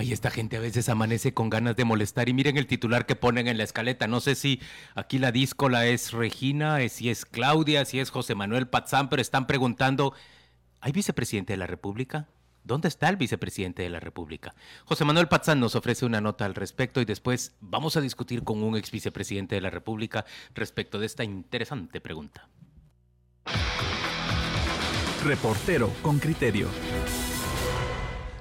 Ay, esta gente a veces amanece con ganas de molestar y miren el titular que ponen en la escaleta. No sé si aquí la díscola es Regina, eh, si es Claudia, si es José Manuel Patzán, pero están preguntando, ¿hay vicepresidente de la República? ¿Dónde está el vicepresidente de la República? José Manuel Patzán nos ofrece una nota al respecto y después vamos a discutir con un ex vicepresidente de la República respecto de esta interesante pregunta. Reportero con criterio.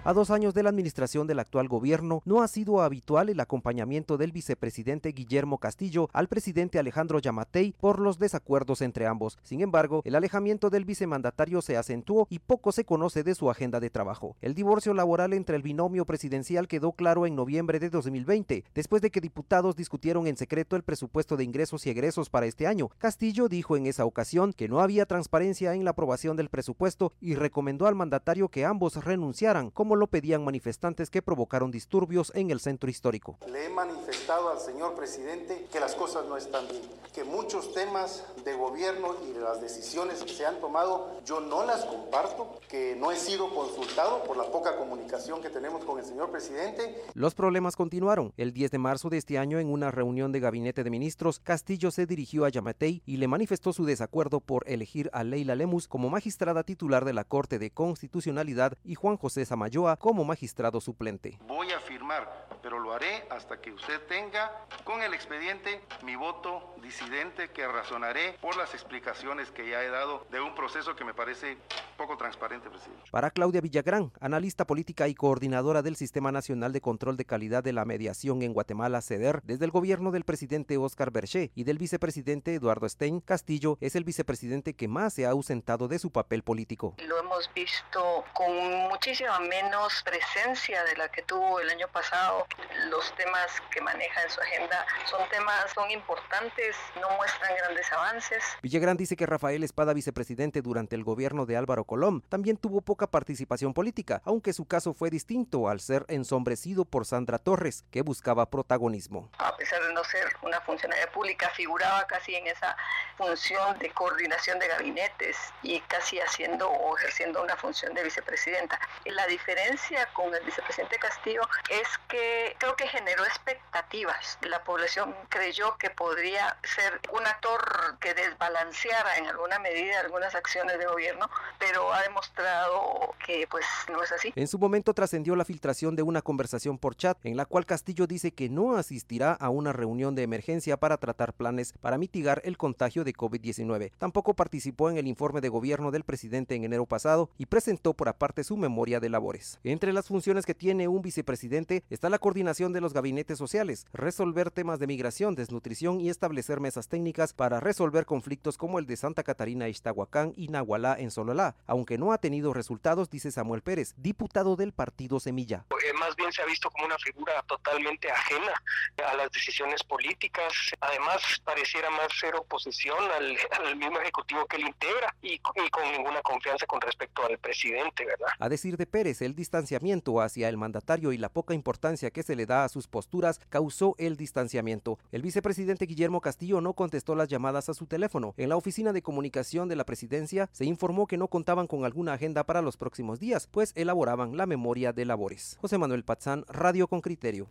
A dos años de la administración del actual gobierno, no ha sido habitual el acompañamiento del vicepresidente Guillermo Castillo al presidente Alejandro Yamatei por los desacuerdos entre ambos. Sin embargo, el alejamiento del vicemandatario se acentuó y poco se conoce de su agenda de trabajo. El divorcio laboral entre el binomio presidencial quedó claro en noviembre de 2020, después de que diputados discutieron en secreto el presupuesto de ingresos y egresos para este año. Castillo dijo en esa ocasión que no había transparencia en la aprobación del presupuesto y recomendó al mandatario que ambos renunciaran, como lo pedían manifestantes que provocaron disturbios en el centro histórico. Le he manifestado al señor presidente que las cosas no están bien, que muchos temas de gobierno y de las decisiones que se han tomado yo no las comparto, que no he sido consultado por la poca comunicación que tenemos con el señor presidente. Los problemas continuaron. El 10 de marzo de este año, en una reunión de gabinete de ministros, Castillo se dirigió a Yamatei y le manifestó su desacuerdo por elegir a Leila Lemus como magistrada titular de la Corte de Constitucionalidad y Juan José Como magistrado suplente. Voy a pero lo haré hasta que usted tenga con el expediente mi voto disidente que razonaré por las explicaciones que ya he dado de un proceso que me parece poco transparente, presidente. Para Claudia Villagrán, analista política y coordinadora del Sistema Nacional de Control de Calidad de la Mediación en Guatemala, CEDER, desde el gobierno del presidente Oscar Berché y del vicepresidente Eduardo Stein, Castillo es el vicepresidente que más se ha ausentado de su papel político. Lo hemos visto con muchísima menos presencia de la que tuvo el año pasado. Los temas que maneja en su agenda son temas, son importantes, no muestran grandes avances. Villagrán dice que Rafael Espada, vicepresidente durante el gobierno de Álvaro Colom, también tuvo poca participación política, aunque su caso fue distinto al ser ensombrecido por Sandra Torres, que buscaba protagonismo. A pesar de no ser una funcionaria pública, figuraba casi en esa función de coordinación de gabinetes y casi haciendo o ejerciendo una función de vicepresidenta. La diferencia con el vicepresidente Castillo es que creo que generó expectativas. La población creyó que podría ser un actor que desbalanceara en alguna medida algunas acciones de gobierno, pero ha demostrado que pues no es así. En su momento trascendió la filtración de una conversación por chat en la cual Castillo dice que no asistirá a una reunión de emergencia para tratar planes para mitigar el contagio de COVID-19. Tampoco participó en el informe de gobierno del presidente en enero pasado y presentó por aparte su memoria de labores. Entre las funciones que tiene un vicepresidente está la coordinación de los gabinetes sociales, resolver temas de migración, desnutrición y establecer mesas técnicas para resolver conflictos como el de Santa Catarina, Ixtahuacán y Nahualá en Sololá, aunque no ha tenido resultados, dice Samuel Pérez, diputado del partido Semilla. Eh, más bien se ha visto como una figura totalmente ajena a las decisiones políticas. Además, pareciera más ser oposición al, al mismo ejecutivo que él integra y, y, con ninguna confianza con respecto al presidente, ¿verdad? A decir de Pérez, el distanciamiento hacia el mandatario y la poca importancia que se le da a sus posturas causó el distanciamiento. El vicepresidente Guillermo Castillo no contestó las llamadas a su teléfono. En la oficina de comunicación de la presidencia se informó que no contaban con alguna agenda para los próximos días, pues elaboraban la memoria de labores. José Manuel Patzán, Radio con Criterio.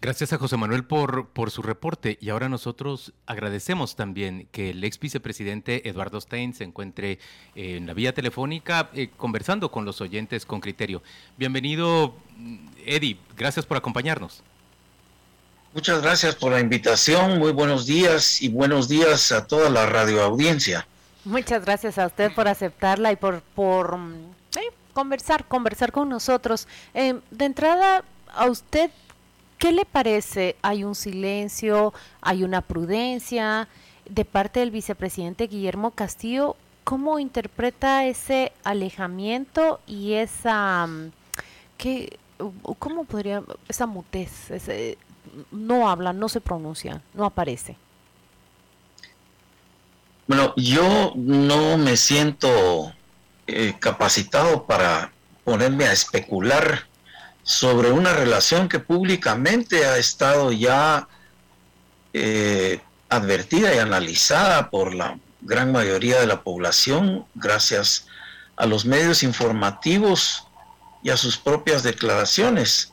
Gracias a José Manuel por, por su reporte y ahora nosotros agradecemos también que el ex vicepresidente Eduardo Stein se encuentre en la vía telefónica eh, conversando con los oyentes con criterio. Bienvenido, Eddie, gracias por acompañarnos. Muchas gracias por la invitación, muy buenos días y buenos días a toda la radioaudiencia. Muchas gracias a usted por aceptarla y por, por eh, conversar, conversar con nosotros. Eh, de entrada, a usted ¿Qué le parece? ¿Hay un silencio? ¿Hay una prudencia de parte del vicepresidente Guillermo Castillo? ¿Cómo interpreta ese alejamiento y esa... ¿qué, ¿Cómo podría... esa mutez? No habla, no se pronuncia, no aparece. Bueno, yo no me siento eh, capacitado para ponerme a especular sobre una relación que públicamente ha estado ya eh, advertida y analizada por la gran mayoría de la población gracias a los medios informativos y a sus propias declaraciones.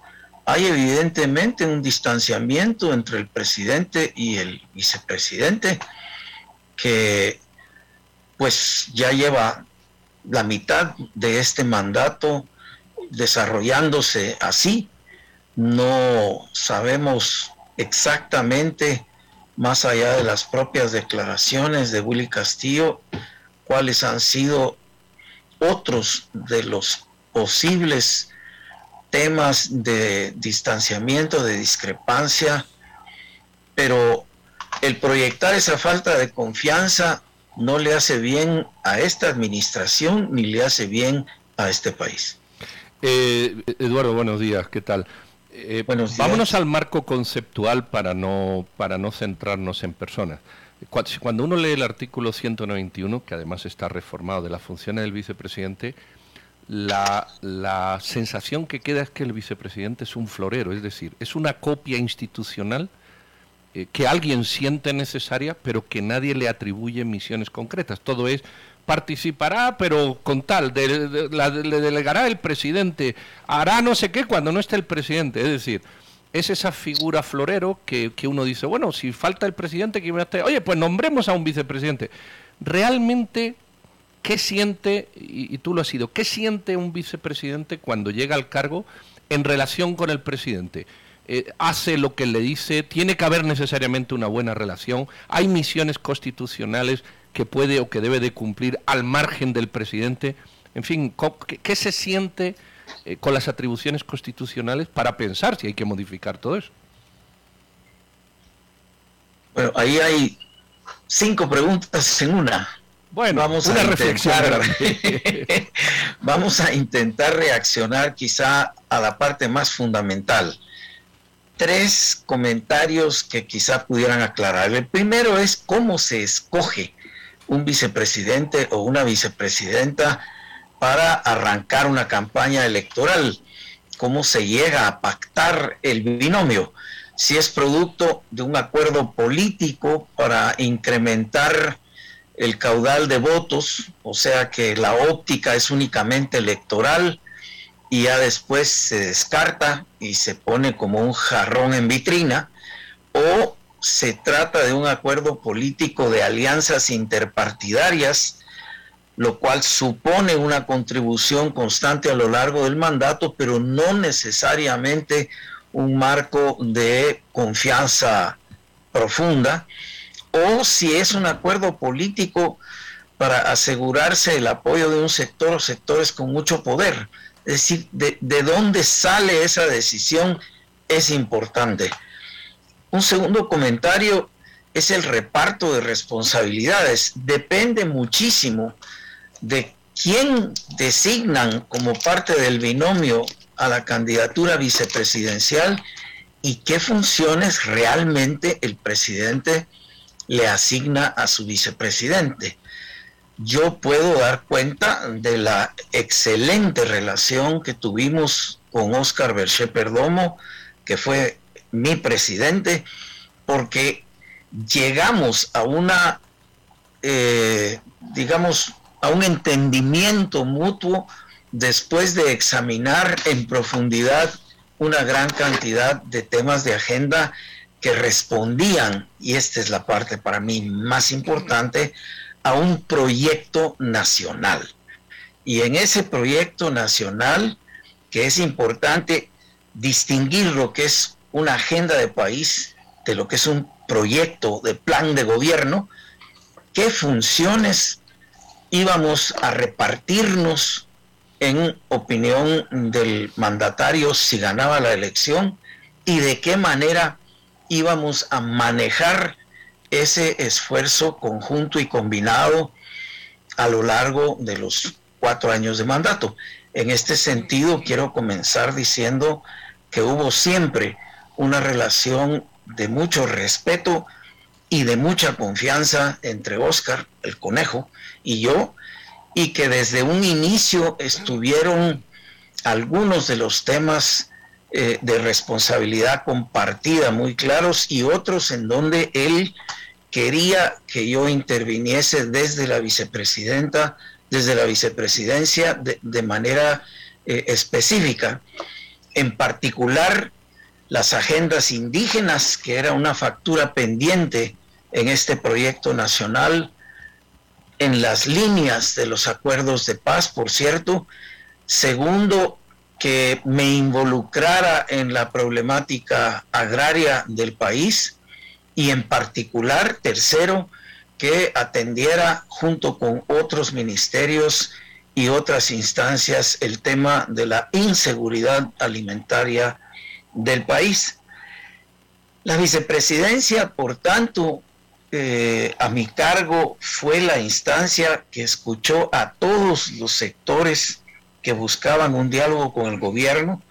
Hay evidentemente un distanciamiento entre el presidente y el vicepresidente que pues ya lleva la mitad de este mandato desarrollándose así. No sabemos exactamente, más allá de las propias declaraciones de Willy Castillo, cuáles han sido otros de los posibles temas de distanciamiento, de discrepancia, pero el proyectar esa falta de confianza no le hace bien a esta administración ni le hace bien a este país. Eh, Eduardo, buenos días, ¿qué tal? Eh, vámonos al marco conceptual para no, para no centrarnos en personas. Cuando uno lee el artículo 191, que además está reformado de las funciones del vicepresidente, la, la sensación que queda es que el vicepresidente es un florero, es decir, es una copia institucional eh, que alguien siente necesaria, pero que nadie le atribuye misiones concretas. Todo es participará, pero con tal, de, le delegará el presidente, hará no sé qué cuando no esté el presidente. Es decir, es esa figura florero que, uno dice, bueno, si falta el presidente, que esté, oye, pues nombremos a un vicepresidente. Realmente, ¿qué siente, y, tú lo has sido, qué siente un vicepresidente cuando llega al cargo en relación con el presidente? Eh, hace lo que le dice, tiene que haber necesariamente una buena relación, hay misiones constitucionales que puede o que debe de cumplir al margen del presidente, en fin, ¿qué, se siente eh, con las atribuciones constitucionales para pensar si hay que modificar todo eso? Bueno, ahí hay cinco preguntas en una. Bueno, vamos a reflexión. vamos a intentar reaccionar quizá a la parte más fundamental tres comentarios que quizá pudieran aclarar. El primero es cómo se escoge un vicepresidente o una vicepresidenta para arrancar una campaña electoral, cómo se llega a pactar el binomio, si es producto de un acuerdo político para incrementar el caudal de votos, o sea que la óptica es únicamente electoral, y ya después se descarta y se pone como un jarrón en vitrina, o se trata de un acuerdo político de alianzas interpartidarias, lo cual supone una contribución constante a lo largo del mandato, pero no necesariamente un marco de confianza profunda, o si es un acuerdo político para asegurarse el apoyo de un sector o sectores con mucho poder es decir, de, dónde sale esa decisión es importante. Un segundo comentario es el reparto de responsabilidades. Depende muchísimo de quién designan como parte del binomio a la candidatura vicepresidencial y qué funciones realmente el presidente le asigna a su vicepresidente. Yo puedo dar cuenta de la excelente relación que tuvimos con Oscar Berché Perdomo, que fue mi presidente, porque llegamos a una, eh, digamos, a un entendimiento mutuo después de examinar en profundidad una gran cantidad de temas de agenda que respondían, y esta es la parte para mí más importante, a un proyecto nacional. Y en ese proyecto nacional, que es importante distinguir lo que es una agenda de país de lo que es un proyecto de plan de gobierno, qué funciones íbamos a repartirnos en opinión del mandatario si ganaba la elección y de qué manera íbamos a manejar ese esfuerzo conjunto y combinado a lo largo de los cuatro años de mandato. En este sentido, quiero comenzar diciendo que hubo siempre una relación de mucho respeto y de mucha confianza entre Oscar, el conejo, y yo, y que desde un inicio estuvieron algunos de los temas eh, de responsabilidad compartida muy claros y otros en donde él quería que yo interviniese desde la vicepresidenta, desde la vicepresidencia de, manera eh, específica. En particular, las agendas indígenas, que era una factura pendiente en este proyecto nacional, en las líneas de los acuerdos de paz, por cierto. Segundo, que me involucrara en la problemática agraria del país. Y en particular, tercero, que atendiera junto con otros ministerios y otras instancias el tema de la inseguridad alimentaria del país. La vicepresidencia, por tanto, eh, a mi cargo fue la instancia que escuchó a todos los sectores que buscaban un diálogo con el gobierno,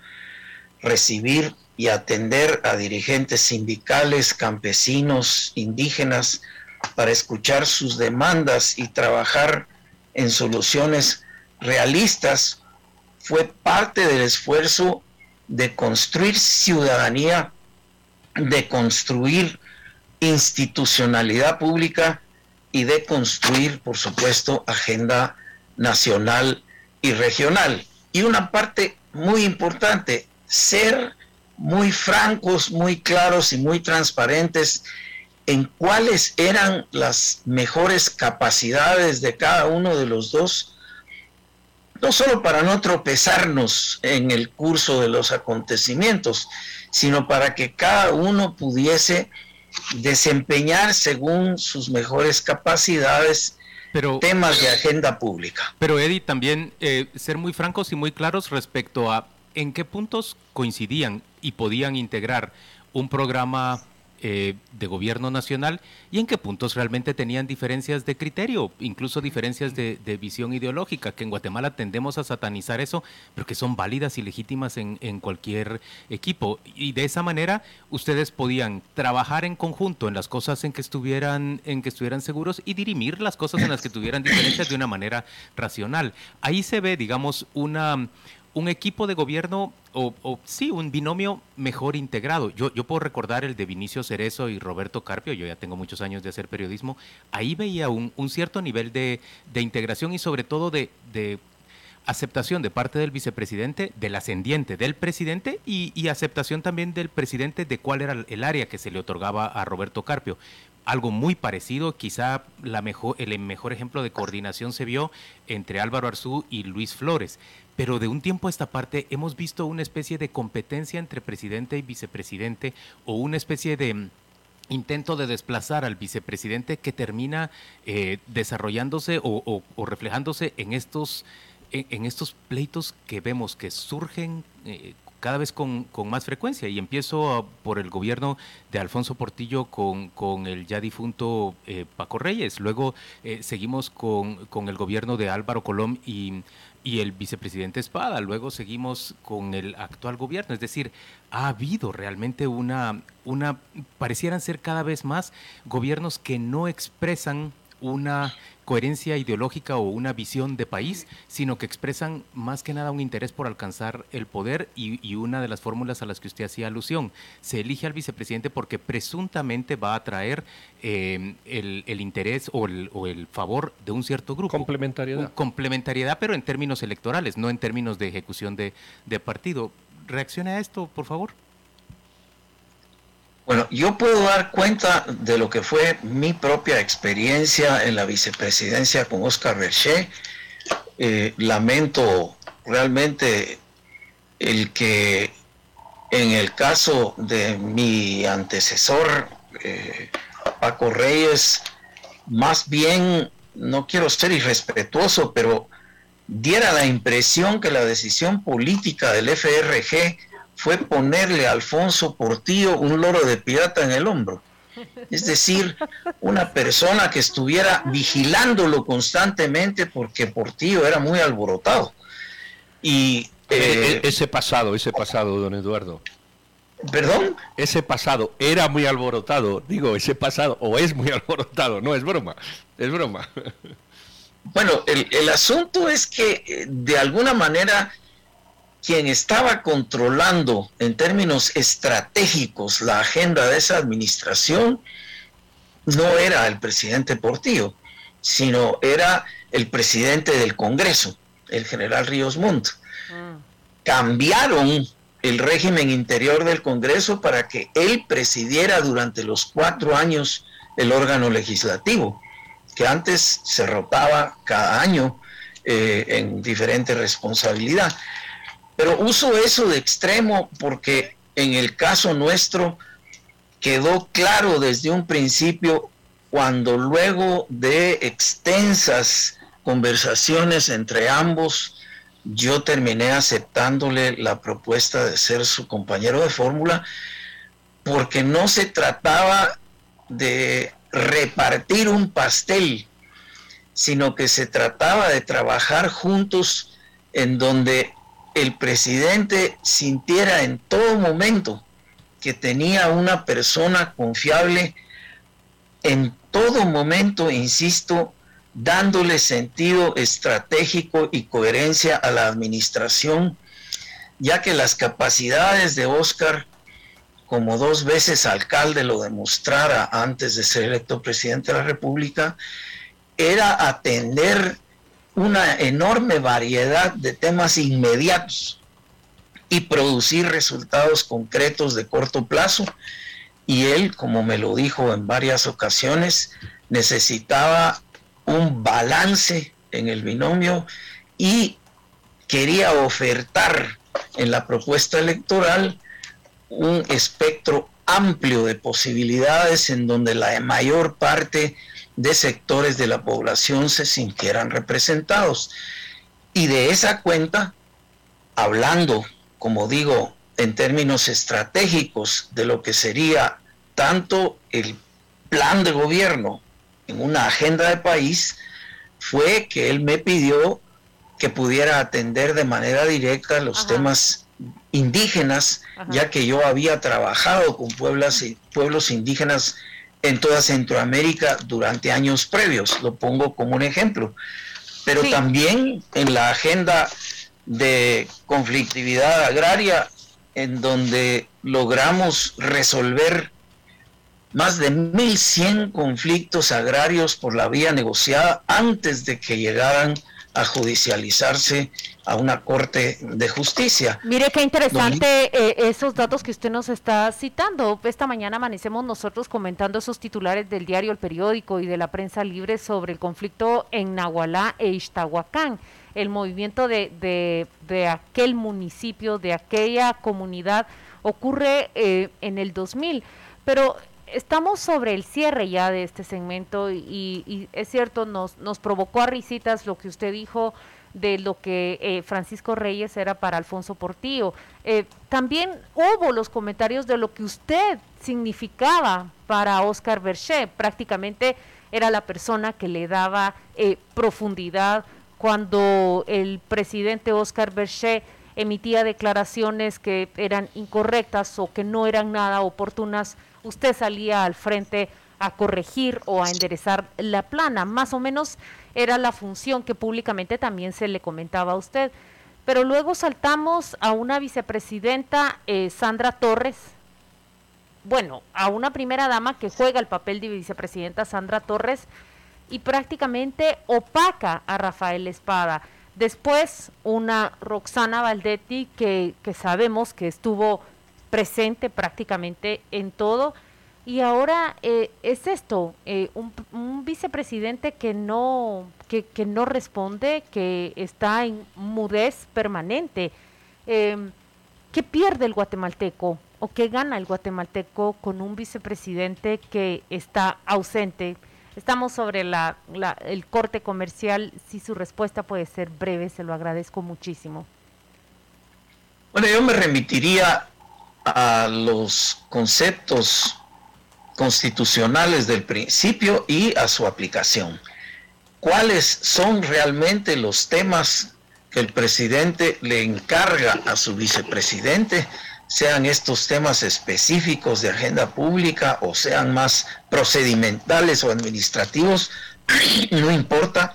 recibir y atender a dirigentes sindicales, campesinos, indígenas, para escuchar sus demandas y trabajar en soluciones realistas, fue parte del esfuerzo de construir ciudadanía, de construir institucionalidad pública y de construir, por supuesto, agenda nacional y regional. Y una parte muy importante, ser muy francos, muy claros y muy transparentes en cuáles eran las mejores capacidades de cada uno de los dos, no solo para no tropezarnos en el curso de los acontecimientos, sino para que cada uno pudiese desempeñar según sus mejores capacidades pero, temas de agenda pública. Pero Eddie, también eh, ser muy francos y muy claros respecto a en qué puntos coincidían y podían integrar un programa eh, de gobierno nacional y en qué puntos realmente tenían diferencias de criterio, incluso diferencias de, visión ideológica, que en Guatemala tendemos a satanizar eso, pero que son válidas y legítimas en, cualquier equipo. Y de esa manera ustedes podían trabajar en conjunto en las cosas en que estuvieran, en que estuvieran seguros y dirimir las cosas en las que tuvieran diferencias de una manera racional. Ahí se ve, digamos, una un equipo de gobierno o, sí, un binomio mejor integrado. Yo, yo puedo recordar el de Vinicio Cerezo y Roberto Carpio, yo ya tengo muchos años de hacer periodismo, ahí veía un, cierto nivel de, integración y sobre todo de, aceptación de parte del vicepresidente, del ascendiente del presidente y, aceptación también del presidente de cuál era el área que se le otorgaba a Roberto Carpio algo muy parecido, quizá la mejor, el mejor ejemplo de coordinación se vio entre Álvaro Arzú y Luis Flores. Pero de un tiempo a esta parte hemos visto una especie de competencia entre presidente y vicepresidente o una especie de mm, intento de desplazar al vicepresidente que termina eh, desarrollándose o, reflejándose en estos, en, estos pleitos que vemos que surgen eh, cada vez con, más frecuencia. Y empiezo por el gobierno de Alfonso Portillo con, con el ya difunto eh, Paco Reyes. Luego seguimos con, con, el gobierno de Álvaro Colón y y el vicepresidente Espada. Luego seguimos con el actual gobierno. Es decir, ha habido realmente una, una, parecieran ser cada vez más gobiernos que no expresan una coherencia ideológica o una visión de país, sino que expresan más que nada un interés por alcanzar el poder y, una de las fórmulas a las que usted hacía alusión. Se elige al vicepresidente porque presuntamente va a traer eh, el, interés o el, favor de un cierto grupo. Complementariedad. complementariedad, pero en términos electorales, no en términos de ejecución de, de partido. Reaccione a esto, por favor. Bueno, yo puedo dar cuenta de lo que fue mi propia experiencia en la vicepresidencia con Oscar Berché. Eh, lamento realmente el que en el caso de mi antecesor, eh, Paco Reyes, más bien, no quiero ser irrespetuoso, pero diera la impresión que la decisión política del FRG fue ponerle a Alfonso Portillo un loro de pirata en el hombro. Es decir, una persona que estuviera vigilándolo constantemente porque Portillo era muy alborotado. Y e, e, eh, ese pasado, ese pasado, don Eduardo. ¿Perdón? Ese pasado era muy alborotado, digo, ese pasado, o es muy alborotado, no es broma, es broma. Bueno, el, asunto es que eh, de alguna manera quien estaba controlando en términos estratégicos la agenda de esa administración no era el presidente Portillo, sino era el presidente del Congreso, el general Ríos Montt. Mm. Cambiaron el régimen interior del Congreso para que él presidiera durante los cuatro años el órgano legislativo, que antes se rotaba cada año eh, en diferente responsabilidad. Pero uso eso de extremo porque en el caso nuestro quedó claro desde un principio cuando luego de extensas conversaciones entre ambos, yo terminé aceptándole la propuesta de ser su compañero de fórmula porque no se trataba de repartir un pastel, sino que se trataba de trabajar juntos en donde el presidente sintiera en todo momento que tenía una persona confiable en todo momento, insisto, dándole sentido estratégico y coherencia a la administración, ya que las capacidades de Oscar, como dos veces alcalde lo demostrara antes de ser electo presidente de la República, era atender una enorme variedad de temas inmediatos y producir resultados concretos de corto plazo. Y él, como me lo dijo en varias ocasiones, necesitaba un balance en el binomio y quería ofertar en la propuesta electoral un espectro amplio de posibilidades en donde la mayor parte de sectores de la población se sintieran representados. Y de esa cuenta, hablando, como digo, en términos estratégicos de lo que sería tanto el plan de gobierno en una agenda de país fue que él me pidió que pudiera atender de manera directa los temas indígenas, ya que yo había trabajado con pueblos, pueblos indígenas en toda Centroamérica durante años previos, lo pongo como un ejemplo. Pero también en la agenda de conflictividad agraria, en donde logramos resolver más de 1.100 conflictos agrarios por la vía negociada antes de que llegaran a judicializarse a una corte de justicia. Mire qué interesante eh, esos datos que usted nos está citando. Esta mañana amanecemos nosotros comentando esos titulares del diario El Periódico y de la prensa libre sobre el conflicto en Nahualá e Ixtahuacán. El movimiento de, de, de aquel municipio, de aquella comunidad, ocurre eh, en el 2000. Pero estamos sobre el cierre ya de este segmento y, es cierto, nos, nos provocó a risitas lo que usted dijo de lo que eh, Francisco Reyes era para Alfonso Portillo. Eh, también hubo los comentarios de lo que usted significaba para Oscar Berché. Prácticamente era la persona que le daba eh, profundidad cuando el presidente Oscar Berché emitía declaraciones que eran incorrectas o que no eran nada oportunas usted salía al frente a corregir o a enderezar la plana. Más o menos era la función que públicamente también se le comentaba a usted. Pero luego saltamos a una vicepresidenta, eh, Sandra Torres, bueno, a una primera dama que juega el papel de vicepresidenta Sandra Torres y prácticamente opaca a Rafael Espada. Después una Roxana Valdetti que, que sabemos que estuvo presente prácticamente en todo. Y ahora eh, es esto, eh, un, vicepresidente que no, que, que, no responde, que está en mudez permanente. Em, ¿Qué pierde el guatemalteco o qué gana el guatemalteco con un vicepresidente que está ausente? Estamos sobre la, el corte comercial. Si su respuesta puede ser breve, se lo agradezco muchísimo. Bueno, yo me remitiría a los conceptos constitucionales del principio y a su aplicación. ¿Cuáles son realmente los temas que el presidente le encarga a su vicepresidente? Sean estos temas específicos de agenda pública o sean más procedimentales o administrativos, no importa.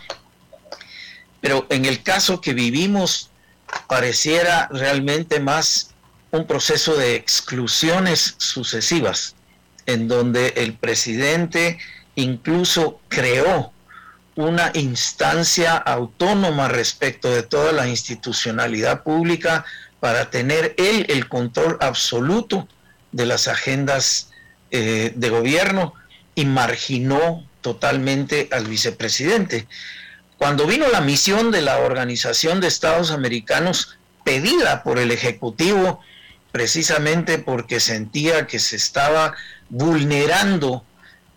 Pero en el caso que vivimos, pareciera realmente más un proceso de exclusiones sucesivas, en donde el presidente incluso creó una instancia autónoma respecto de toda la institucionalidad pública para tener él el control absoluto de las agendas eh, de gobierno y marginó totalmente al vicepresidente. Cuando vino la misión de la Organización de Estados Americanos pedida por el Ejecutivo, precisamente porque sentía que se estaba vulnerando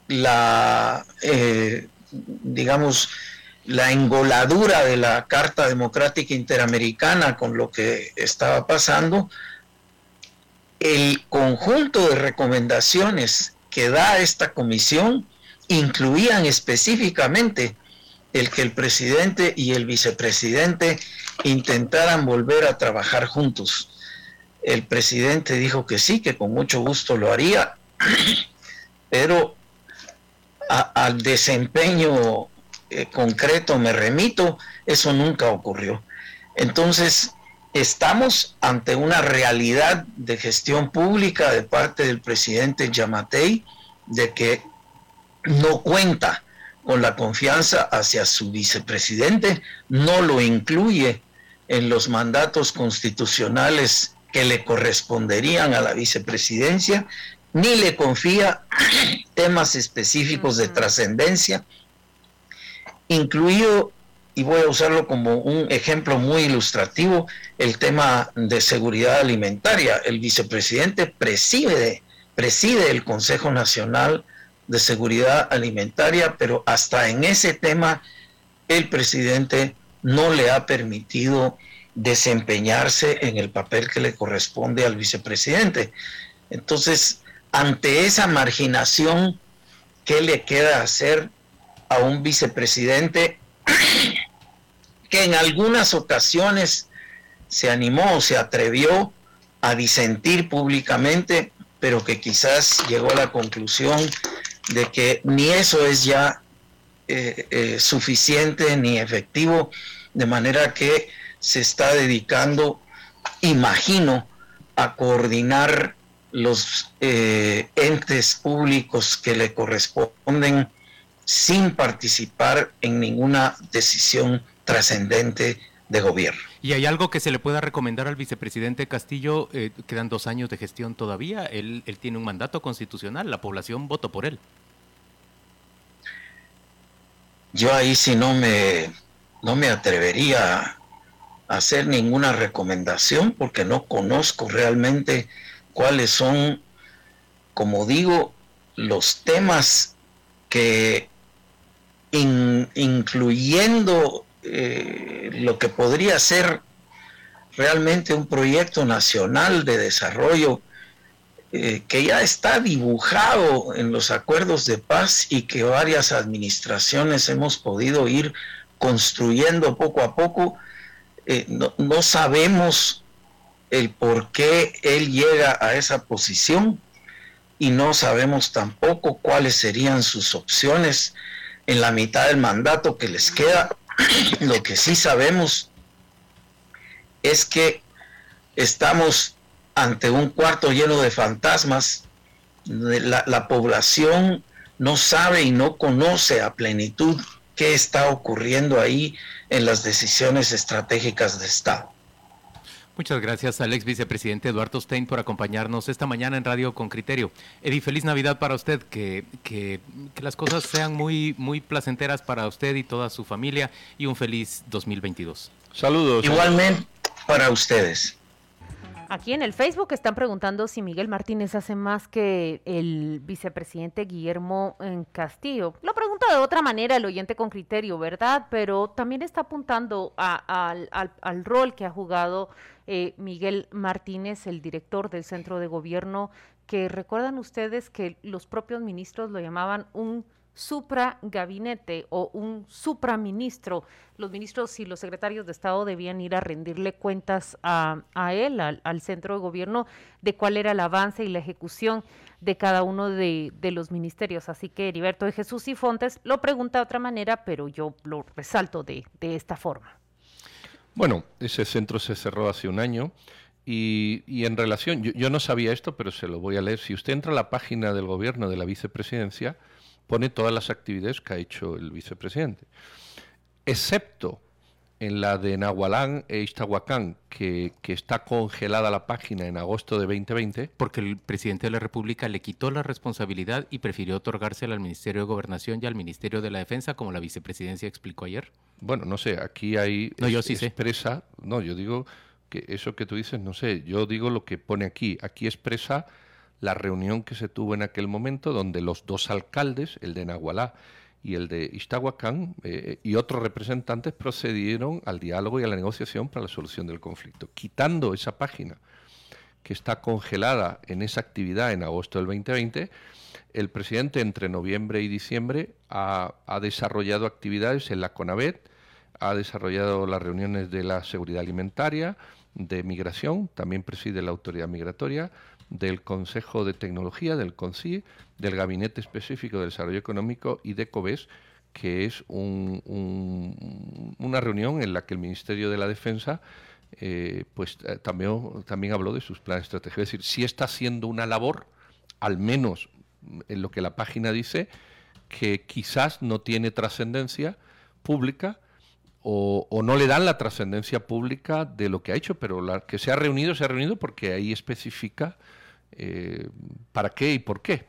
la, eh, digamos, la engoladura de la Carta Democrática Interamericana con lo que estaba pasando, el conjunto de recomendaciones que da esta comisión incluían específicamente el que el presidente y el vicepresidente intentaran volver a trabajar juntos. El presidente dijo que sí, que con mucho gusto lo haría, pero al desempeño eh, concreto me remito, eso nunca ocurrió. Entonces, estamos ante una realidad de gestión pública de parte del presidente Yamatei de que no cuenta con la confianza hacia su vicepresidente, no lo incluye en los mandatos constitucionales que le corresponderían a la vicepresidencia, ni le confía temas específicos de trascendencia, incluido, y voy a usarlo como un ejemplo muy ilustrativo, el tema de seguridad alimentaria. El vicepresidente preside, preside el Consejo Nacional de Seguridad Alimentaria, pero hasta en ese tema el presidente no le ha permitido desempeñarse en el papel que le corresponde al vicepresidente. Entonces, ante esa marginación, ¿qué le queda hacer a un vicepresidente que en algunas ocasiones se animó o se atrevió a disentir públicamente, pero que quizás llegó a la conclusión de que ni eso es ya eh, eh, suficiente ni efectivo, de manera que se está dedicando, imagino, a coordinar los eh, entes públicos que le corresponden sin participar en ninguna decisión trascendente de gobierno. ¿Y hay algo que se le pueda recomendar al vicepresidente Castillo? Eh, quedan dos años de gestión todavía. Él, él, tiene un mandato constitucional. La población votó por él. Yo ahí sí no me, no me atrevería a hacer ninguna recomendación porque no conozco realmente cuáles son, como digo, los temas que incluyendo eh, lo que podría ser realmente un proyecto nacional de desarrollo eh, que ya está dibujado en los acuerdos de paz y que varias administraciones hemos podido ir construyendo poco a poco, eh, no, no, sabemos el por qué él llega a esa posición y no sabemos tampoco cuáles serían sus opciones en la mitad del mandato que les queda. Lo que sí sabemos es que estamos ante un cuarto lleno de fantasmas. La, la población no sabe y no conoce a plenitud qué está ocurriendo ahí en las decisiones estratégicas de Estado. Muchas gracias al ex vicepresidente Eduardo Stein por acompañarnos esta mañana en Radio con Criterio. Eddie, feliz Navidad para usted, que, que, que, las cosas sean muy, muy placenteras para usted y toda su familia y un feliz 2022. Saludos. Igualmente para ustedes. Aquí en el Facebook están preguntando si Miguel Martínez hace más que el vicepresidente Guillermo Castillo. Lo pregunta de otra manera el oyente con criterio, ¿verdad? Pero también está apuntando al, al, rol que ha jugado eh, Miguel Martínez, el director del centro de gobierno, que recuerdan ustedes que los propios ministros lo llamaban un supragabinete o un supraministro. Los ministros y los secretarios de Estado debían ir a rendirle cuentas a, él, al, centro de gobierno, de cuál era el avance y la ejecución de cada uno de, los ministerios. Así que Heriberto de Jesús y Fontes lo pregunta de otra manera, pero yo lo resalto de, esta forma. Bueno, ese centro se cerró hace un año. Y, en relación, yo, yo, no sabía esto, pero se lo voy a leer. Si usted entra a la página del gobierno de la vicepresidencia, pone todas las actividades que ha hecho el vicepresidente, excepto en la de Nahualán e Iztahuacán, que, que, está congelada la página en agosto de 2020. Porque el presidente de la República le quitó la responsabilidad y prefirió otorgársela al Ministerio de Gobernación y al Ministerio de la Defensa, como la vicepresidencia explicó ayer. Bueno, no sé, aquí hay no, yo sí expresa, no, yo digo que eso que tú dices, no sé, yo digo lo que pone aquí, aquí expresa la reunión que se tuvo en aquel momento donde los dos alcaldes, el de Nahualá y el de Iztahuacán, eh, y otros representantes procedieron al diálogo y a la negociación para la solución del conflicto. Quitando esa página que está congelada en esa actividad en agosto del 2020, el presidente entre noviembre y diciembre ha, ha desarrollado actividades en la CONAVET, ha desarrollado las reuniones de la seguridad alimentaria, de migración, también preside la autoridad migratoria, del Consejo de Tecnología, del CONCI, del Gabinete Específico de Desarrollo Económico y de COBES, que es una reunión en la que el Ministerio de la Defensa eh, pues eh, también, también habló de sus planes estratégicos. Es decir, si está haciendo una labor, al menos en lo que la página dice, que quizás no tiene trascendencia pública, o, no le dan la trascendencia pública de lo que ha hecho, pero la que se ha reunido, se ha reunido porque ahí especifica eh, para qué y por qué.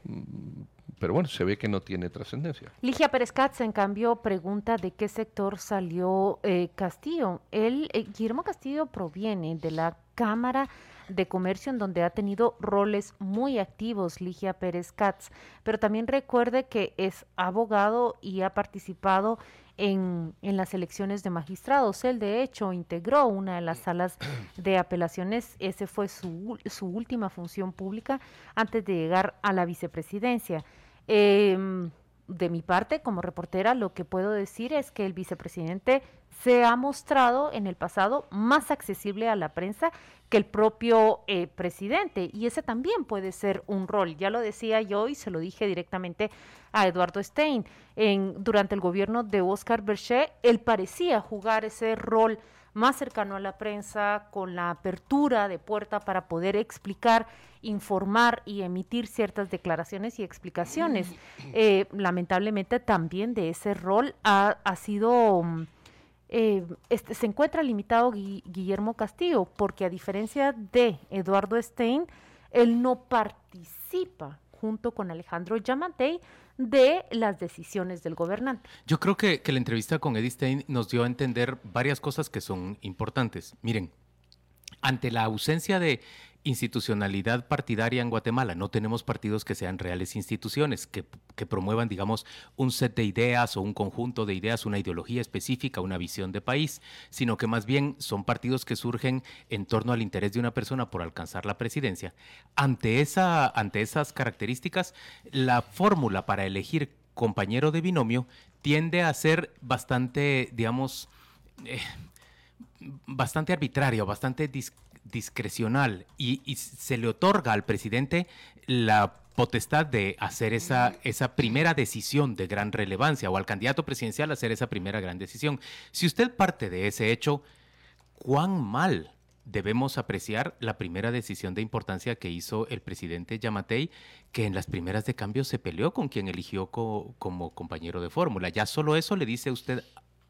Pero bueno, se ve que no tiene trascendencia. Ligia Pérez Katz, en cambio, pregunta de qué sector salió eh, Castillo. Él, eh, Guillermo Castillo proviene de la Cámara de Comercio en donde ha tenido roles muy activos Ligia Pérez Katz, pero también recuerde que es abogado y ha participado en, en, las elecciones de magistrados. Él, de hecho, integró una de las salas de apelaciones. Ese fue su, su última función pública antes de llegar a la vicepresidencia. Em, de mi parte, como reportera, lo que puedo decir es que el vicepresidente se ha mostrado en el pasado más accesible a la prensa que el propio eh, presidente. Y ese también puede ser un rol. Ya lo decía yo y se lo dije directamente a Eduardo Stein. En, durante el gobierno de Oscar Berger, él parecía jugar ese rol más cercano a la prensa, con la apertura de puerta para poder explicar, informar y emitir ciertas declaraciones y explicaciones. Eh, lamentablemente también de ese rol ha, sido... Mm, eh, este, se encuentra limitado Guillermo Castillo, porque a diferencia de Eduardo Stein, él no participa junto con Alejandro Yamatei de las decisiones del gobernante. Yo creo que, que la entrevista con Edith Stein nos dio a entender varias cosas que son importantes. Miren, ante la ausencia de institucionalidad partidaria en Guatemala. No tenemos partidos que sean reales instituciones, que, promuevan, digamos, un set de ideas o un conjunto de ideas, una ideología específica, una visión de país, sino que más bien son partidos que surgen en torno al interés de una persona por alcanzar la presidencia. Ante, esa, ante esas características, la fórmula para elegir compañero de binomio tiende a ser bastante, digamos, eh, bastante arbitraria, bastante discrecional y, se le otorga al presidente la potestad de hacer esa, esa primera decisión de gran relevancia o al candidato presidencial hacer esa primera gran decisión. Si usted parte de ese hecho, ¿cuán mal debemos apreciar la primera decisión de importancia que hizo el presidente Yamatei, que en las primeras de cambio se peleó con quien eligió como compañero de fórmula? Ya solo eso le dice a usted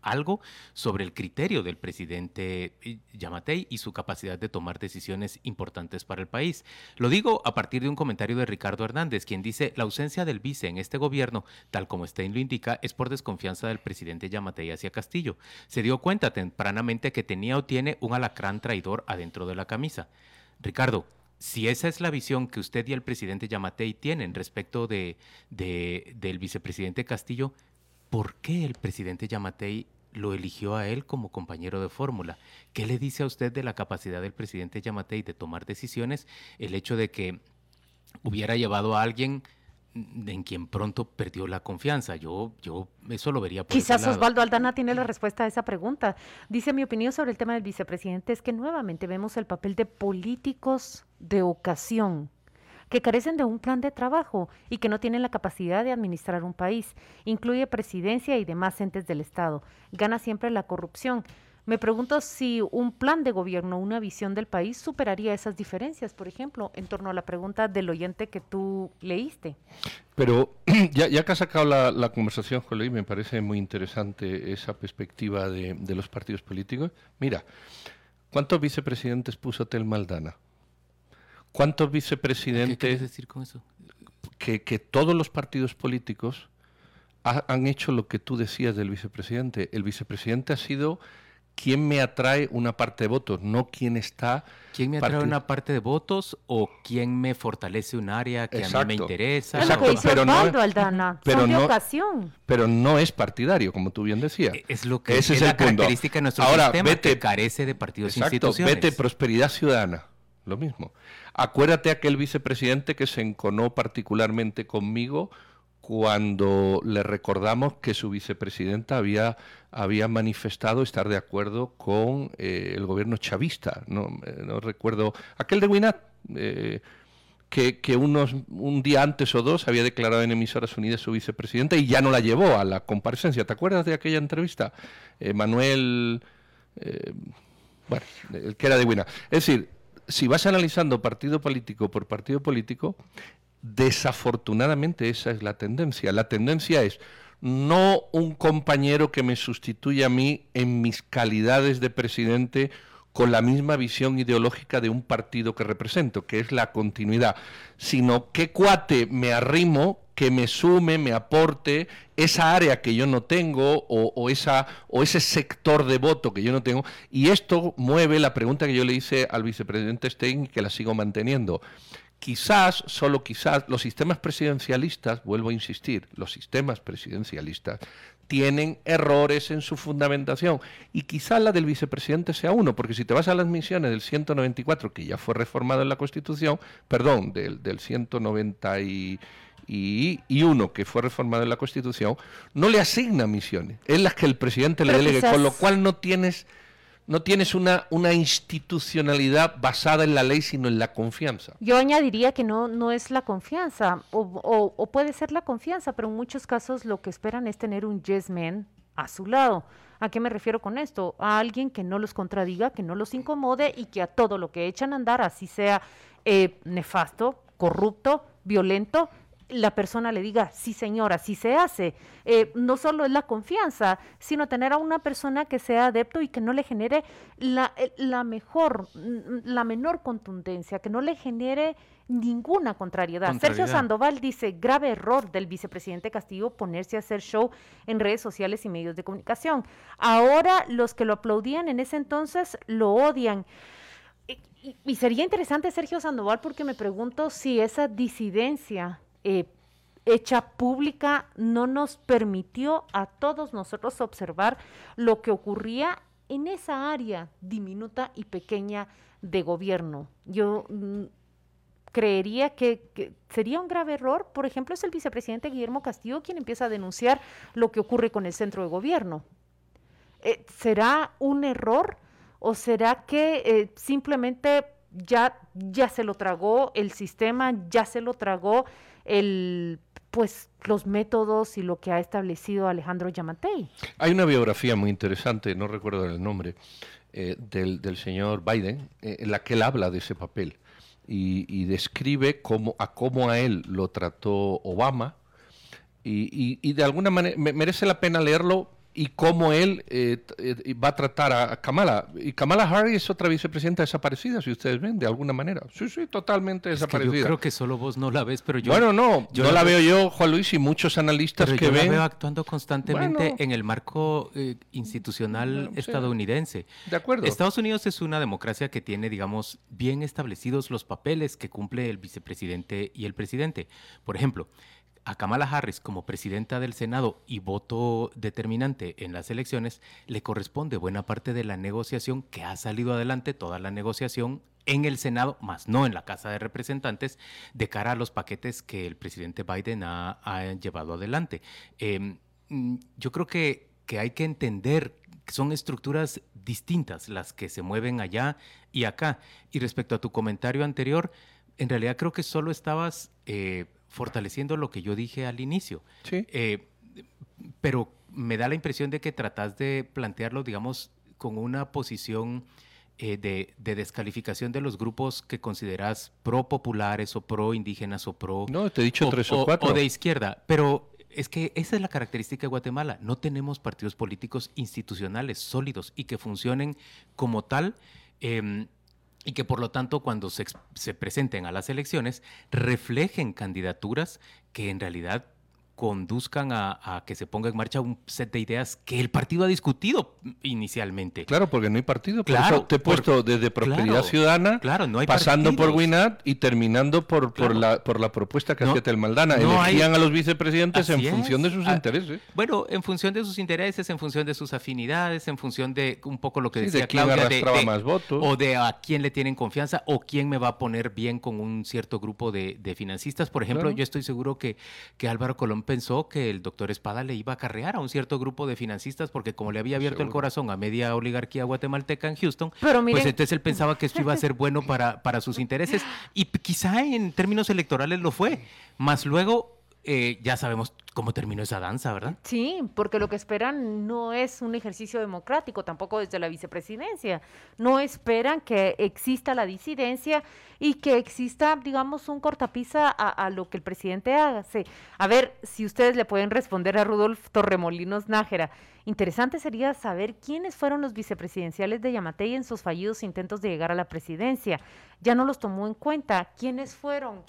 algo sobre el criterio del presidente eh, Yamatei y su capacidad de tomar decisiones importantes para el país. Lo digo a partir de un comentario de Ricardo Hernández, quien dice, la ausencia del vice en este gobierno, tal como Stein lo indica, es por desconfianza del presidente Yamatei hacia Castillo. Se dio cuenta tempranamente que tenía o tiene un alacrán traidor adentro de la camisa. Ricardo, si esa es la visión que usted y el presidente Yamatei tienen respecto de, del vicepresidente Castillo, ¿por qué el presidente Yamatei lo eligió a él como compañero de fórmula. ¿Qué le dice a usted de la capacidad del presidente Yamatei de tomar decisiones? El hecho de que hubiera llevado a alguien en quien pronto perdió la confianza. Yo, yo eso lo vería por Quizás Osvaldo Aldana tiene la respuesta a esa pregunta. Dice mi opinión sobre el tema del vicepresidente es que nuevamente vemos el papel de políticos de ocasión que carecen de un plan de trabajo y que no tienen la capacidad de administrar un país. Incluye presidencia y demás entes del Estado. Gana siempre la corrupción. Me pregunto si un plan de gobierno, una visión del país superaría esas diferencias, por ejemplo, en torno a la pregunta del oyente que tú leíste. Pero ya, que has sacado la, conversación, Luis, me parece muy interesante esa perspectiva de, de los partidos políticos. Mira, ¿cuántos vicepresidentes puso Tel Maldana? ¿Cuántos vicepresidentes... ¿Qué quieres decir con eso? Que, que todos los partidos políticos han hecho lo que tú decías del vicepresidente. El vicepresidente ha sido quién me atrae una parte de votos, no quién está... ¿Quién me atrae una parte de votos o quién me fortalece un área que a mí me interesa? Exacto, pero no, Aldana, pero no, ocasión. Pero no es partidario, como tú bien decías. E, es lo que es, la característica de nuestro Ahora, sistema, que carece de partidos exacto, Vete prosperidad ciudadana, lo mismo. Acuérdate aquel vicepresidente que se enconó particularmente conmigo cuando le recordamos que su vicepresidenta había, había manifestado estar de acuerdo con eh, el gobierno chavista. No, eh, no, recuerdo. Aquel de Winat, eh, que, que, unos, un día antes o dos había declarado en Emisoras Unidas su vicepresidenta y ya no la llevó a la comparecencia. ¿Te acuerdas de aquella entrevista? Manuel. bueno, el que era de Winat. Es decir, si vas analizando partido político por partido político, Desafortunadamente esa es la tendencia. La tendencia es no un compañero que me sustituya a mí en mis calidades de presidente con la misma visión ideológica de un partido que represento, que es la continuidad, sino qué cuate me arrimo que me sume, me aporte esa área que yo no tengo o, esa, o ese sector de voto que yo no tengo. Y esto mueve la pregunta que yo le hice al vicepresidente Stein que la sigo manteniendo. Quizás, solo quizás, los sistemas presidencialistas, vuelvo a insistir, los sistemas presidencialistas tienen errores en su fundamentación. Y quizás la del vicepresidente sea uno, porque si te vas a las misiones del 194, que ya fue reformado en la Constitución, perdón, del, del 191 que fue reformado en la Constitución, no le asigna misiones, es las que el presidente le delegue, con lo cual no tienes no tienes una, una institucionalidad basada en la ley, sino en la confianza. Yo añadiría que no, no es la confianza, o, puede ser la confianza, pero en muchos casos lo que esperan es tener un yes man a su lado. ¿A qué me refiero con esto? A alguien que no los contradiga, que no los incomode y que a todo lo que echan a andar, así sea eh, nefasto, corrupto, violento, la persona le diga, sí señora, sí se hace. Eh, no solo es la confianza, sino tener a una persona que sea adepto y que no le genere la, eh, la mejor, mm, la menor contundencia, que no le genere ninguna contrariedad. Sergio Sandoval dice, grave error del vicepresidente Castillo ponerse a hacer show en redes sociales y medios de comunicación. Ahora los que lo aplaudían en ese entonces lo odian. Y, y sería interesante, Sergio Sandoval, porque me pregunto si esa disidencia eh, hecha pública no nos permitió a todos nosotros observar lo que ocurría en esa área diminuta y pequeña de gobierno. Yo mm, creería que, sería un grave error. Por ejemplo, es el vicepresidente Guillermo Castillo quien empieza a denunciar lo que ocurre con el centro de gobierno. Eh, ¿Será un error o será que eh, simplemente ya, ya se lo tragó el sistema, ya se lo tragó el pues los métodos y lo que ha establecido Alejandro Yamatei. Hay una biografía muy interesante, no recuerdo el nombre, eh, del, del, señor Biden, eh, en la que él habla de ese papel y, describe cómo, a cómo a él lo trató Obama y, y de alguna manera merece la pena leerlo y cómo él eh, eh, va a tratar a, Kamala. Y Kamala Harris es otra vicepresidenta desaparecida, si ustedes ven, de alguna manera. Sí, sí, totalmente desaparecida. yo creo que solo vos no la ves, pero yo... Bueno, no, yo no la veo yo, Juan Luis, y muchos analistas que ven... la veo actuando constantemente en el marco eh, institucional estadounidense. de acuerdo. Estados Unidos es una democracia que tiene, digamos, bien establecidos los papeles que cumple el vicepresidente y el presidente. Por ejemplo, a Kamala Harris como presidenta del Senado y voto determinante en las elecciones, le corresponde buena parte de la negociación que ha salido adelante, toda la negociación en el Senado, más no en la Casa de Representantes, de cara a los paquetes que el presidente Biden ha, llevado adelante. Em, yo creo que, que hay que entender que son estructuras distintas las que se mueven allá y acá. Y respecto a tu comentario anterior, en realidad creo que solo estabas eh, fortaleciendo lo que yo dije al inicio. Sí. Eh, pero me da la impresión de que tratas de plantearlo, digamos, con una posición eh, de, descalificación de los grupos que consideras pro populares o pro indígenas o pro... No, te he dicho tres o, cuatro. O de izquierda, pero es que esa es la característica de Guatemala. No tenemos partidos políticos institucionales sólidos y que funcionen como tal. Em, y que por lo tanto cuando se, se, presenten a las elecciones reflejen candidaturas que en realidad conduzcan a, que se ponga en marcha un set de ideas que el partido ha discutido inicialmente. Claro, porque no hay partido. claro, te he puesto desde Prosperidad Ciudadana, claro, no hay pasando por Winat y terminando por, por, la, por la propuesta que hacía Telmaldana. Elegían a los vicepresidentes en función de sus ah, intereses. Bueno, en función de sus intereses, en función de sus afinidades, en función de un poco lo que decía de quién Claudia, de, más votos. o de a quién le tienen confianza o quién me va a poner bien con un cierto grupo de, financistas. Por ejemplo, yo estoy seguro que, que Álvaro Colón pensó que el doctor Espada le iba a acarrear a un cierto grupo de financistas porque como le había abierto el corazón a media oligarquía guatemalteca en Houston, pues entonces él pensaba que esto iba a ser bueno para, para sus intereses. Y quizá en términos electorales lo fue, más luego eh, ya sabemos cómo terminó esa danza, ¿verdad? Sí, porque lo que esperan no es un ejercicio democrático, tampoco desde la vicepresidencia. No esperan que exista la disidencia y que exista, digamos, un cortapisa a, lo que el presidente hace. A ver, si ustedes le pueden responder a Rudolf Torremolinos Nájera. Interesante sería saber quiénes fueron los vicepresidenciales de Yamatei en sus fallidos intentos de llegar a la presidencia. Ya no los tomó en cuenta. ¿Quiénes fueron?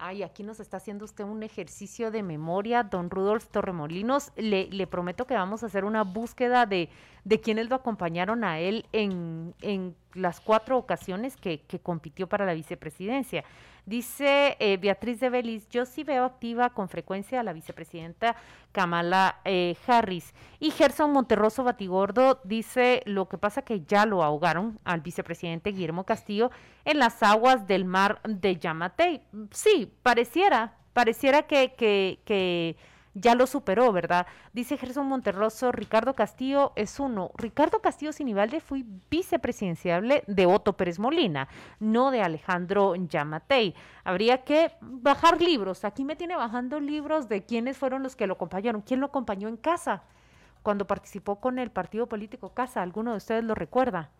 Ay, aquí nos está haciendo usted un ejercicio de memoria, don Rudolf Torremolinos. Le, le prometo que vamos a hacer una búsqueda de, de quienes lo acompañaron a él en, en las cuatro ocasiones que, que compitió para la vicepresidencia. Dice eh, Beatriz de Belis, yo sí veo activa con frecuencia a la vicepresidenta Kamala eh, Harris. Y Gerson Monterroso Batigordo dice, lo que pasa que ya lo ahogaron al vicepresidente Guillermo Castillo en las aguas del mar de Yamatei. Sí, pareciera, pareciera que, que, que ya lo superó, ¿verdad? Dice Gerson Monterroso, Ricardo Castillo es uno. Ricardo Castillo Sinibalde fue vicepresidenciable de Otto Pérez Molina, no de Alejandro Yamatei. Habría que bajar libros. Aquí me tiene bajando libros de quiénes fueron los que lo acompañaron. ¿Quién lo acompañó en casa? Cuando participó con el partido político Casa, ¿alguno de ustedes lo recuerda?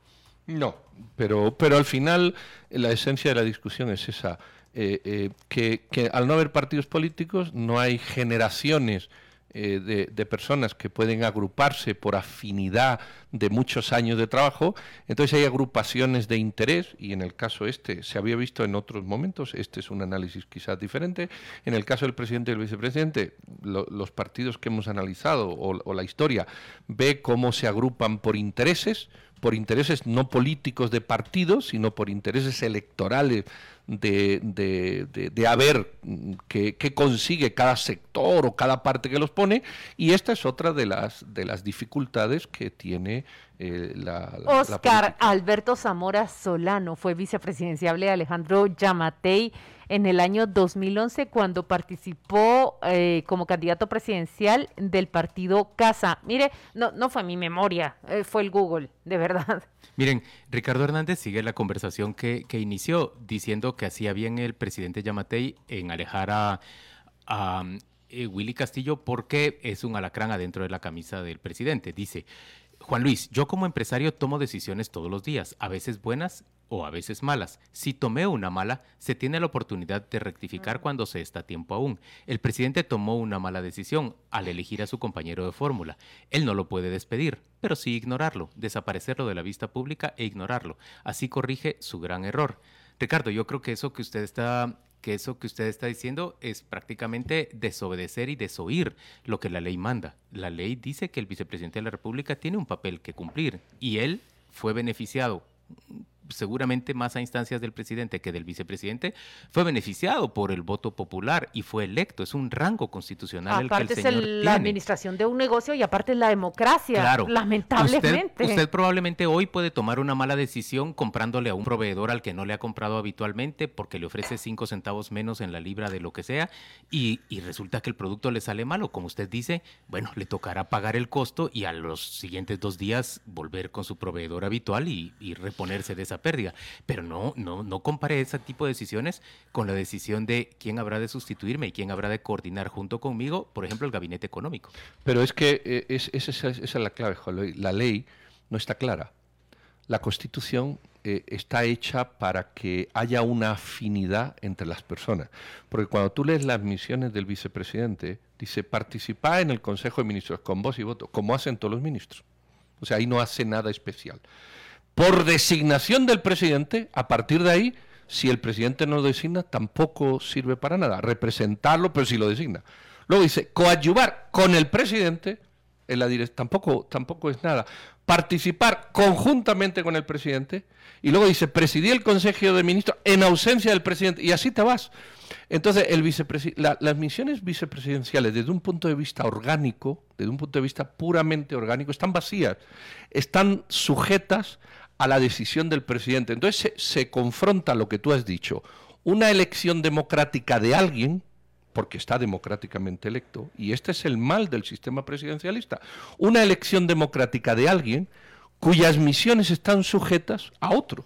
No, pero, pero al final la esencia de la discusión es esa eh, eh, que, al no haber partidos políticos no hay generaciones eh, de, personas que pueden agruparse por afinidad de muchos años de trabajo, entonces hay agrupaciones de interés, y en el caso este se había visto en otros momentos, este es un análisis quizás diferente, en el caso del presidente y el vicepresidente, los partidos que hemos analizado o la historia ve cómo se agrupan por intereses, por intereses no políticos de partidos, sino por intereses electorales de, de, de, a ver qué, consigue cada sector o cada parte que los pone, y esta es otra de las, de las dificultades que tiene eh, la, Oscar Alberto Zamora Solano fue vicepresidenciable de Alejandro Yamatei en el año 2011 cuando participó eh, como candidato presidencial del partido Casa. Mire, no, no fue mi memoria, eh, fue el Google, de verdad. Miren, Ricardo Hernández sigue la conversación que, que inició diciendo que hacía bien el presidente Yamatei en alejar a, a Willy Castillo porque es un alacrán adentro de la camisa del presidente. Dice, Juan Luis, yo como empresario tomo decisiones todos los días, a veces buenas o a veces malas. Si tomé una mala, se tiene la oportunidad de rectificar cuando se está a tiempo aún. El presidente tomó una mala decisión al elegir a su compañero de fórmula. Él no lo puede despedir, pero sí ignorarlo, desaparecerlo de la vista pública e ignorarlo. Así corrige su gran error. Ricardo, yo creo que eso que usted está que eso que usted está diciendo es prácticamente desobedecer y desoír lo que la ley manda. La ley dice que el vicepresidente de la República tiene un papel que cumplir y él fue beneficiado seguramente más a instancias del presidente que del vicepresidente, fue beneficiado por el voto popular y fue electo. Es un rango constitucional el que el señor es la administración de un negocio y aparte es la democracia, claro. lamentablemente. Usted, probablemente hoy puede tomar una mala decisión comprándole a un proveedor al que no le ha comprado habitualmente porque le ofrece cinco centavos menos en la libra de lo que sea y, y resulta que el producto le sale malo. Como usted dice, bueno, le tocará pagar el costo y a los siguientes dos días volver con su proveedor habitual y, y reponerse de esa pérdida. Pero no, no, no compare ese tipo de decisiones con la decisión de quién habrá de sustituirme y quién habrá de coordinar junto conmigo, por ejemplo, el gabinete económico. Pero es que eh, es, esa, es la clave, la ley no está clara. La Constitución eh, está hecha para que haya una afinidad entre las personas. Porque cuando tú lees las misiones del vicepresidente, dice participar en el Consejo de Ministros con voz y voto, como hacen todos los ministros. O sea, ahí no hace nada especial por designación del presidente, a partir de ahí, si el presidente no lo designa, tampoco sirve para nada. Representarlo, pero si lo designa. Luego dice, coadyuvar con el presidente en la tampoco, tampoco es nada. Participar conjuntamente con el presidente. Y luego dice, presidir el Consejo de Ministros en ausencia del presidente. Y así te vas. Entonces, el las misiones vicepresidenciales, desde un punto de vista orgánico, desde un punto de vista puramente orgánico, están vacías. Están sujetas a la decisión del presidente. Entonces se, confronta lo que tú has dicho, una elección democrática de alguien, porque está democráticamente electo, y este es el mal del sistema presidencialista, una elección democrática de alguien cuyas misiones están sujetas a otro.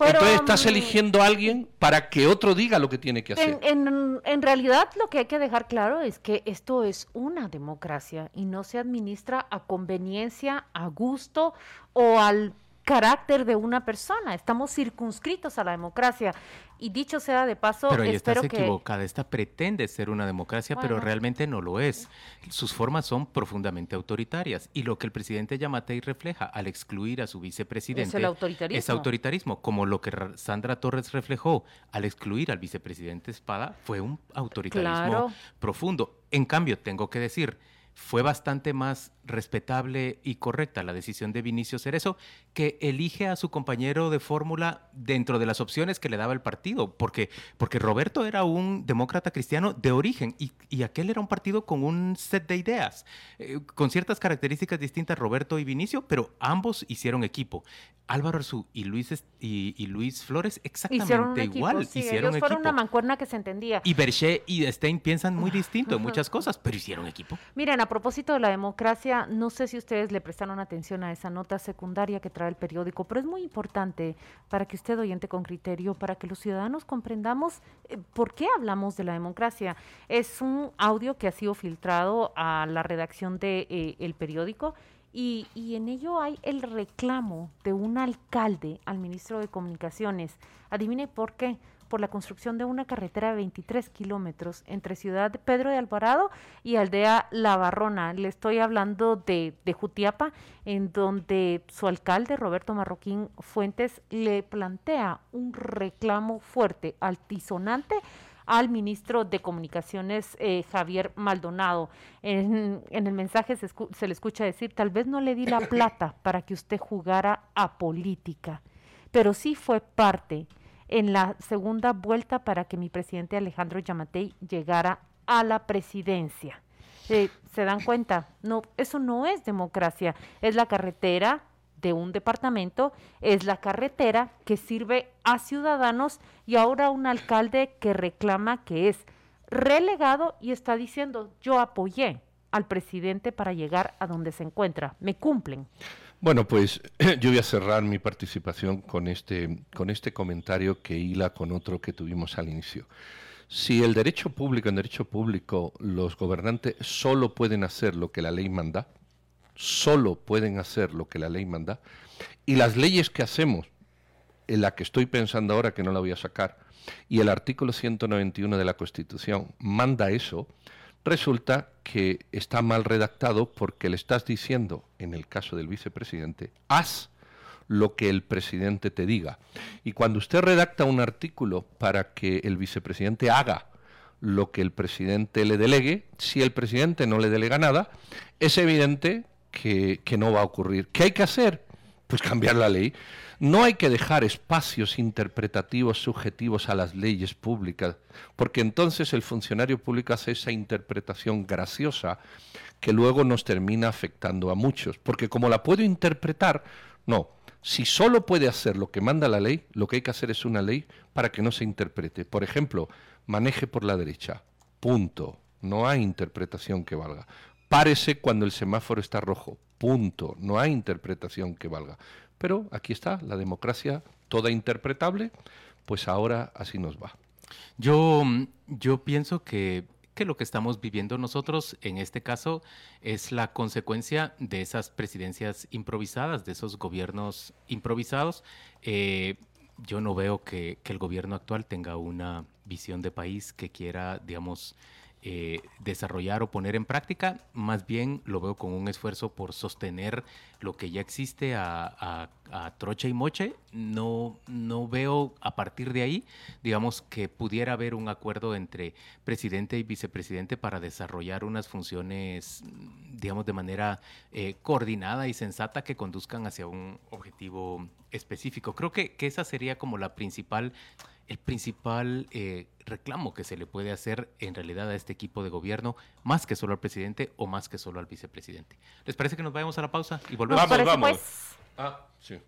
Entonces estás mm, eligiendo a alguien para que otro diga lo que tiene que hacer. En, en, realidad lo que hay que dejar claro es que esto es una democracia y no se administra a conveniencia, a gusto o al carácter de una persona. Estamos circunscritos a la democracia. Y dicho sea de paso, pero espero estás equivocada. Esta pretende ser una democracia, pero realmente no lo es. Sus formas son profundamente autoritarias. Y lo que el presidente Yamatei refleja al excluir a su vicepresidente es el autoritarismo. Es autoritarismo, como lo que Sandra Torres reflejó al excluir al vicepresidente Espada fue un autoritarismo profundo. En cambio, tengo que decir, fue bastante más respetable y correcta la decisión de Vinicio Cerezo, que elige a su compañero de fórmula dentro de las opciones que le daba el partido, porque, porque Roberto era un demócrata cristiano de origen y, aquel era un partido con un set de ideas, eh, con ciertas características distintas Roberto y Vinicio, pero ambos hicieron equipo. Álvaro Arzú y Luis, y, Luis Flores exactamente igual. hicieron ellos fueron una mancuerna que se entendía. Y Berché y Stein piensan muy distinto en muchas cosas, pero hicieron equipo. Miren, a propósito de la democracia, no sé si ustedes le prestaron atención a esa nota secundaria que trae el periódico, pero es muy importante para que usted oyente con criterio, para que los ciudadanos comprendamos eh, por qué hablamos de la democracia. Es un audio que ha sido filtrado a la redacción de eh, el periódico y, y, en ello hay el reclamo de un alcalde al ministro de Comunicaciones. Adivine por qué. Por la construcción de una carretera de 23 kilómetros entre Ciudad Pedro de Alvarado y Aldea La Barrona. Le estoy hablando de, de Jutiapa, en donde su alcalde, Roberto Marroquín Fuentes, le plantea un reclamo fuerte, altisonante al ministro de Comunicaciones, eh, Javier Maldonado. En, el mensaje se, se, le escucha decir, tal vez no le di la plata para que usted jugara a política, pero sí fue parte en la segunda vuelta para que mi presidente Alejandro Yamatei llegara a la presidencia. Eh, ¿Se dan cuenta? No, eso no es democracia, es la carretera de un departamento es la carretera que sirve a ciudadanos y ahora un alcalde que reclama que es relegado y está diciendo yo apoyé al presidente para llegar a donde se encuentra. Me cumplen. Bueno, pues yo voy a cerrar mi participación con este, con este comentario que hila con otro que tuvimos al inicio. Si el derecho público, en derecho público, los gobernantes solo pueden hacer lo que la ley manda, solo pueden hacer lo que la ley manda, y las leyes que hacemos, en la que estoy pensando ahora que no la voy a sacar, y el artículo 191 de la Constitución manda eso, resulta que está mal redactado porque le estás diciendo, en el caso del vicepresidente, haz lo que el presidente te diga. Y cuando usted redacta un artículo para que el vicepresidente haga lo que el presidente le delegue, si el presidente no le delega nada, es evidente que, no va a ocurrir. ¿Qué hay que hacer? Pues cambiar la ley. No hay que dejar espacios interpretativos subjetivos a las leyes públicas, porque entonces el funcionario público hace esa interpretación graciosa que luego nos termina afectando a muchos. Porque como la puedo interpretar, no. Si solo puede hacer lo que manda la ley, lo que hay que hacer es una ley para que no se interprete. Por ejemplo, maneje por la derecha. Punto. No hay interpretación que valga. Párese cuando el semáforo está rojo. Punto. No hay interpretación que valga. Pero aquí está, la democracia toda interpretable, pues ahora así nos va. Yo, yo pienso que, que lo que estamos viviendo nosotros en este caso es la consecuencia de esas presidencias improvisadas, de esos gobiernos improvisados. Eh, yo no veo que, que, el gobierno actual tenga una visión de país que quiera, digamos, eh, desarrollar o poner en práctica, más bien lo veo con un esfuerzo por sostener lo que ya existe a, trocha y moche. No, no veo a partir de ahí, digamos, que pudiera haber un acuerdo entre presidente y vicepresidente para desarrollar unas funciones, digamos, de manera eh, coordinada y sensata que conduzcan hacia un objetivo específico. Creo que, que esa sería como la principal el principal eh, reclamo que se le puede hacer en realidad a este equipo de gobierno, más que solo al presidente o más que solo al vicepresidente. ¿Les parece que nos vayamos a la pausa y volvemos? Vamos, vamos. Pues. Ah, sí.